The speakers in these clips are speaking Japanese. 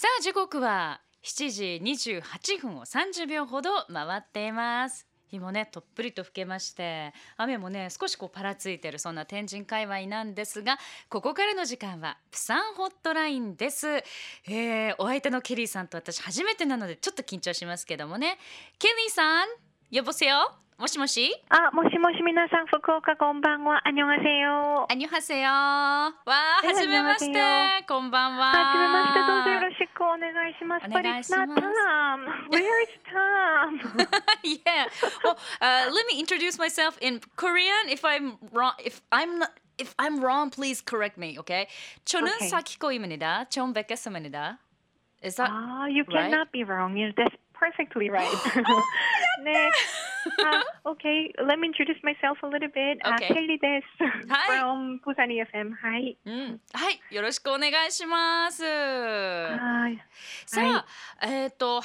さあ時刻は7時28分を30秒ほど回っています。日もねとっぷりと吹けまして雨もね少しこうパラついてるそんな天神界隈なんですがここからの時間はプサンホットラインです、えー、お相手のケリーさんと私初めてなのでちょっと緊張しますけどもねケリーさん。呼ぼせよ。もしもしあ、もしもし皆さん、福岡こんばんは。あにょがせよ。アニョハセヨわあ、えはじめましてはこんばんははじめまして、どうぞよろしくお願いします。お But 願い it's し not ます Tom. Where is Tom? yeah. Well, uh, let me introduce myself in Korean. If I'm wrong, if I'm not, if I'm wrong, please correct me. Okay. 저는 Okay. 사키코입니다. 처음 뵙겠습니다. Is that Ah, you right? cannot be wrong. You that's perfectly right. 네. Uh, okay, let me introduce myself a little bit. Uh, Okay. Kelly です。 Hi. From Busan FM. Hi. うん、はい、よろしくお願いします。 Hi. さあ、えっ、と、How's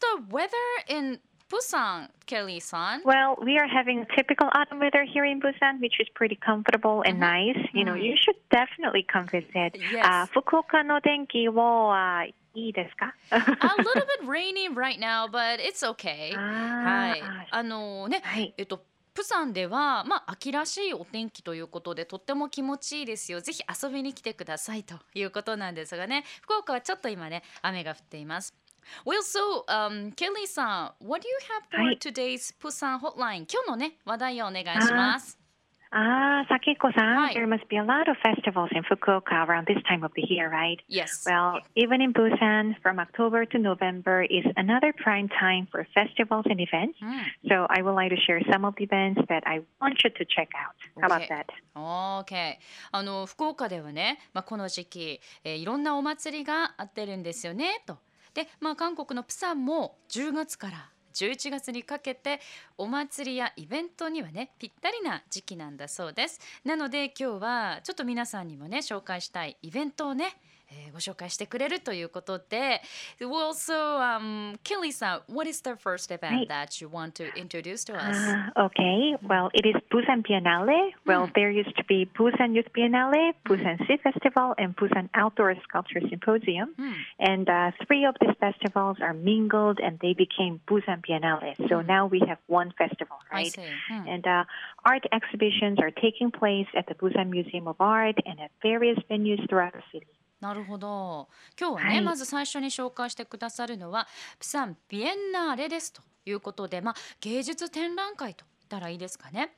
the weather in Busan, Kelly さん Well, we are having a typical autumn weather here in Busan, which is pretty comfortable and nice. You know, Mhm. you should definitely come visit. Yes. あ、福岡の天気はあ いいですか？A little bit rainy right now, but it's okay. はい。あ、あのね、はい。えっとプサンでは、まあ、秋らしいお天気ということでとっても気持ちいいですよ。ぜひ遊びに来てくださいということなんですがね。福岡はちょっと今ね雨が降っています。Well, so, um, Kelly さん What do you have for はい today's プサン hotline? 今日のね話題をお願いします あー、さきこさん、はい there must be a lot of festivals in Fukuoka around this time of the year, right? Yes Well, even in Busan, from October to November is another prime time for festivals and events. うん So I would like to share some of the events that I want you to check out. How about Okay. that? OK あの福岡ではね、まあ、この時期、えーいろんなお祭りがあってるんですよねと。で、まあ、韓国のプサンも10月から 11月にかけてお祭りやイベントにはねぴったりな時期なんだそうです。なので今日はちょっと皆さんにもね紹介したいイベントをね、えーご紹介してくれるということで Well, so, um, Kelly さん What is the first event はい that you want to introduce to us? Ah, okay. Well, it is Busan Biennale. Well, there used to be Busan Youth Biennale, Busan Sea Festival, and Busan Outdoor Sculpture Symposium. うん And uh, three of these festivals are mingled and they became Busan Biennale. So now we have one festival, I right? see. うん And uh, art exhibitions are taking place at the Busan Museum of Art and at various venues throughout the city. なるほど。今日はね、はい。まず最初に紹介してくださるのはプサンビエンナーレですということで、まあ、芸術展覧会とたらいいですかね。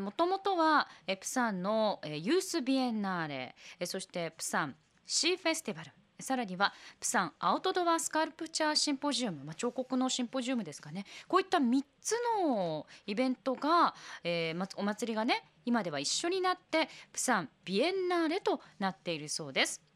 もともとはえプサンのえユースビエンナーレえそしてプサンシーフェスティバルさらにはプサンアウトドアスカルプチャーシンポジウム、まあ、彫刻のシンポジウムですかね。こういった3つのイベントが、えーまお祭りがね今では一緒になってプサンビエンナーレとなっているそうです。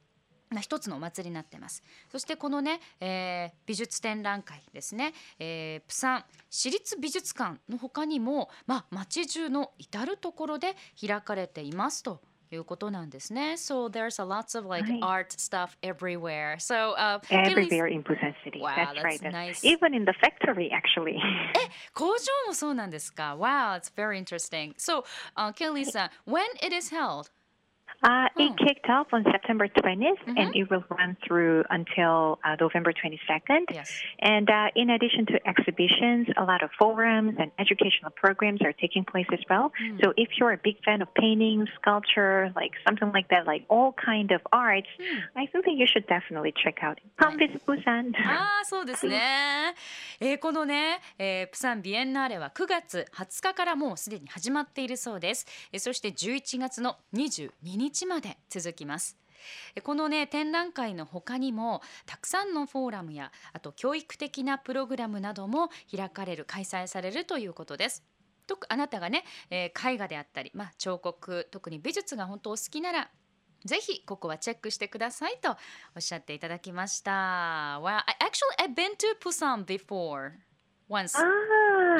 まあ一つのお祭りになってますそしてこのね、えー美術展覧会ですね、えープサン市立美術館の他にも、まあ、街中の至る所で開かれていますということなんですね。So there's a lots of like はい art stuff everywhere. So uh, Everywhere in Busan City. Wow, that's, that's right. That's- nice. Even in the factory, actually. 工場もそうなんですか Wow, it's very interesting. So, uh, Kelly さん when it is held? Uh, Oh. It kicked off on September 20th, Mhm. and it will run through until uh, November 22nd. Yes. And uh, in addition to exhibitions, a lot of forums and educational programs are taking place as well. Hmm. So if you're a big fan of painting, sculpture, like something like that, like all kind of arts, Hmm. I think that you should definitely check out. Come visit Busan. ああそうですね、えーこのね、えープサンビエンナーレは9月20日からもうすでに始まっているそうです、えーそして11月の22日 まで続きますえーこのね展覧会の他にもたくさんのフォーラムやあと教育的なプログラムなども開かれる開催されるということですとあなたがね、えー絵画であったり、まあ、彫刻特に美術が本当お好きならぜひここはチェックしてくださいとおっしゃっていただきました。Well, I actually I've been to Busan before once. Ah,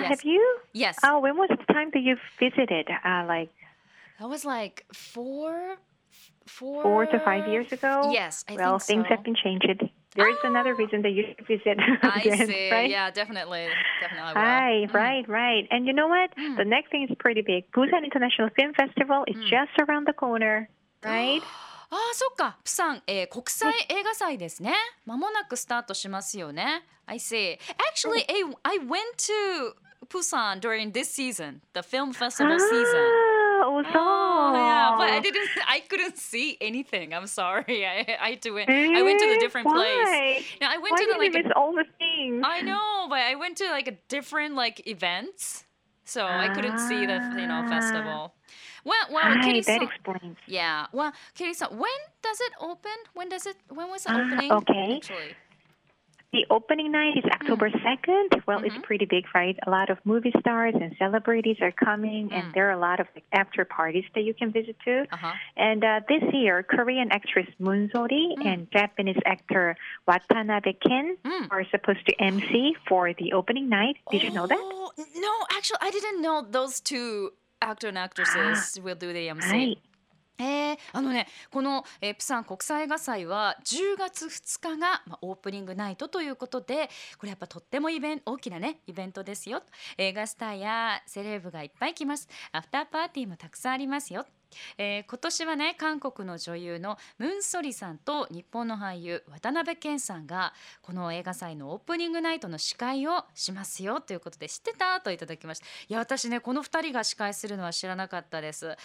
Yes. have you? Yes, Oh, when was the time that you visited? Uh, like that was like four, four, four to five years ago? Yes, I well, think things so. have been changed. There is another reason that you should visit I again, see. right? Yeah, definitely, definitely. I will. Right, Mm. right, right. And you know what? Mm. The next thing is pretty big. Busan International Film Festival is Mm. just around the corner, right? ああそっかプサン、えー、国際映画祭ですねまもなくスタートしますよね I see actually I, I went to Busan during this season the film festival season Ah, oh, yeah, but I didn't. I couldn't see anything. I'm sorry. I I went. I went to the different why? place. No, I went Why to the, like. A, all the things? I know, but I went to like a different like events, so I couldn't see the you know Ah. festival. Well, well, Hi, Kelly that explains. Yeah. Well, san when does it open? When does it? When was the Ah, opening? okay. Actually. The opening night is October 2nd. Well, Mhm. it's pretty big, right? A lot of movie stars and celebrities are coming, Mm. and there are a lot of like, after parties that you can visit too. Uh huh. And uh, this year, Korean actress Moon Sori Mm. and Japanese actor Watanabe Ken Mm. are supposed to MC for the opening night. Did you know that? Oh, No, actually, I didn't know those two actor and actresses will do the MC. はい。えー、あのねこの、えープサン国際映画祭は10月2日が、まあ、オープニングナイトということでこれやっぱとってもイベン大きなねイベントですよ。映画スターやセレブがいっぱい来ます。アフターパーティーもたくさんありますよ。えー今年はね韓国の女優のムン・ソリさんと日本の俳優渡辺謙さんがこの映画祭のオープニングナイトの司会をしますよということで知ってたといただきましたいや私ねこの2人が司会するのは知らなかったです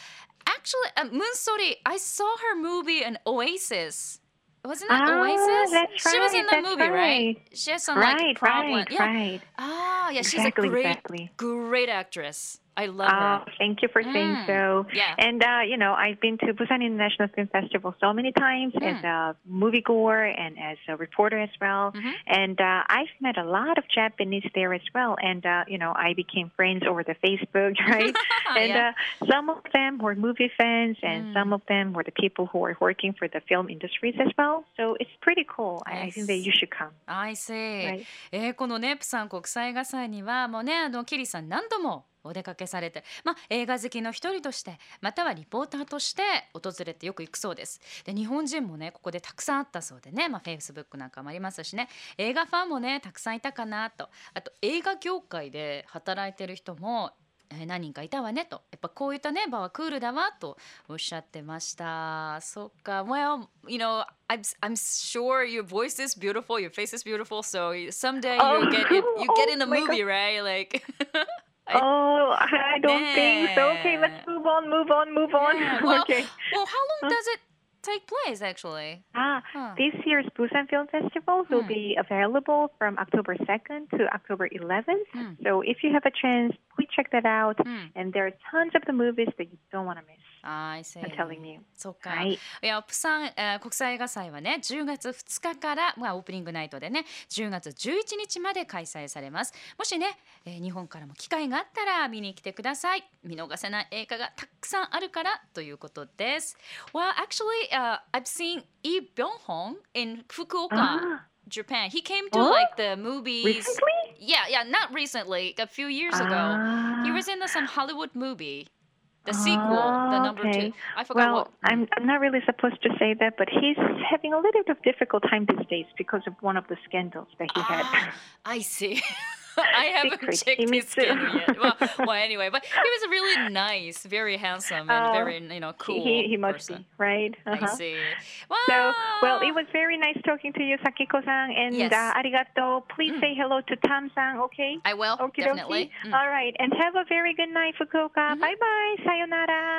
Actually, uh, Moon Sori, I saw her movie in Oasis. Wasn't it Ah, Oasis? that's she was in right, the movie, right? right. She has some like Right, problem. right, yeah. right. Ah, yeah, she's Exactly, a great, exactly. great actress. I love Oh, her. thank you for saying Mm, so. yeah. And uh, you know, I've been to Busan International Film Festival so many times Mm. as a moviegoer and as a reporter as well. Mhm. And uh, I've met a lot of Japanese there as well. And uh, you know, I became friends over the Facebook, right? and Yeah. uh, some of them were movie fans, and Mm. some of them were the people who are working for the film industries as well. So it's pretty cool. I, I think that you should come. I see. Right. えーこのねプサン国際映画祭にはもうねあのキリさん何度も お出かけされて、まあ、映画好きの一人としてまたはリポーターとして訪れてよく行くそうです。で日本人もねここでたくさんあったそうでね、まあ、Facebook なんかもありますしね。映画ファンもねたくさんいたかなと。あと映画業界で働いてる人もえー何人かいたわねと。やっぱこういったね場はクールだわとおっしゃってました。そっか Well you know I'm, I'm sure your voice is beautiful your face is beautiful so someday Oh, you get you, you get in a oh movie right? Like oh, I don't think so. Okay, let's move on, move on, move on. Yeah, well, okay. well how long does it take place actually Ah, Huh. this year's Busan Film Festival will Hmm. be available from October 2nd to October 11th. Hmm. So if you have a chance, please check that out. Hmm. And there are tons of the movies that you don't want to miss. I I'm telling you. そっか、はいいやプサン、えー国際映画祭はね10月2日から、まあ、オープニングナイトでね10月11日まで開催されますもしね、えー日本からも機会があったら見に来てください見逃せない映画がたくさんあるからということです Well actually、uh, I've seen Lee Byung-hong in Fukuoka Ah, Japan he came to Oh? like the movies recently? yeah yeah not recently a few years ago Ah. he was in the, some Hollywood movie the sequel the Ah, number okay. two I forgot Well, what I'm, I'm not really supposed to say that, but he's having a little bit of difficult time these days because of one of the scandals that he had. Ah, I see. I haven't Secret. checked his skin yet. Well, well, anyway, but he was really nice, very handsome, and Oh, very you know cool. he, he must person. be, right? I Uh-huh. see. Well, So, well, it was very nice talking to you, Sakiko-san, and Yes. uh, arigato. Please Mm. say hello to Tam-san, okay? I will Okie definitely. Mm. All right, and have a very good night, Fukuoka. Mhm. Bye bye. Sayonara.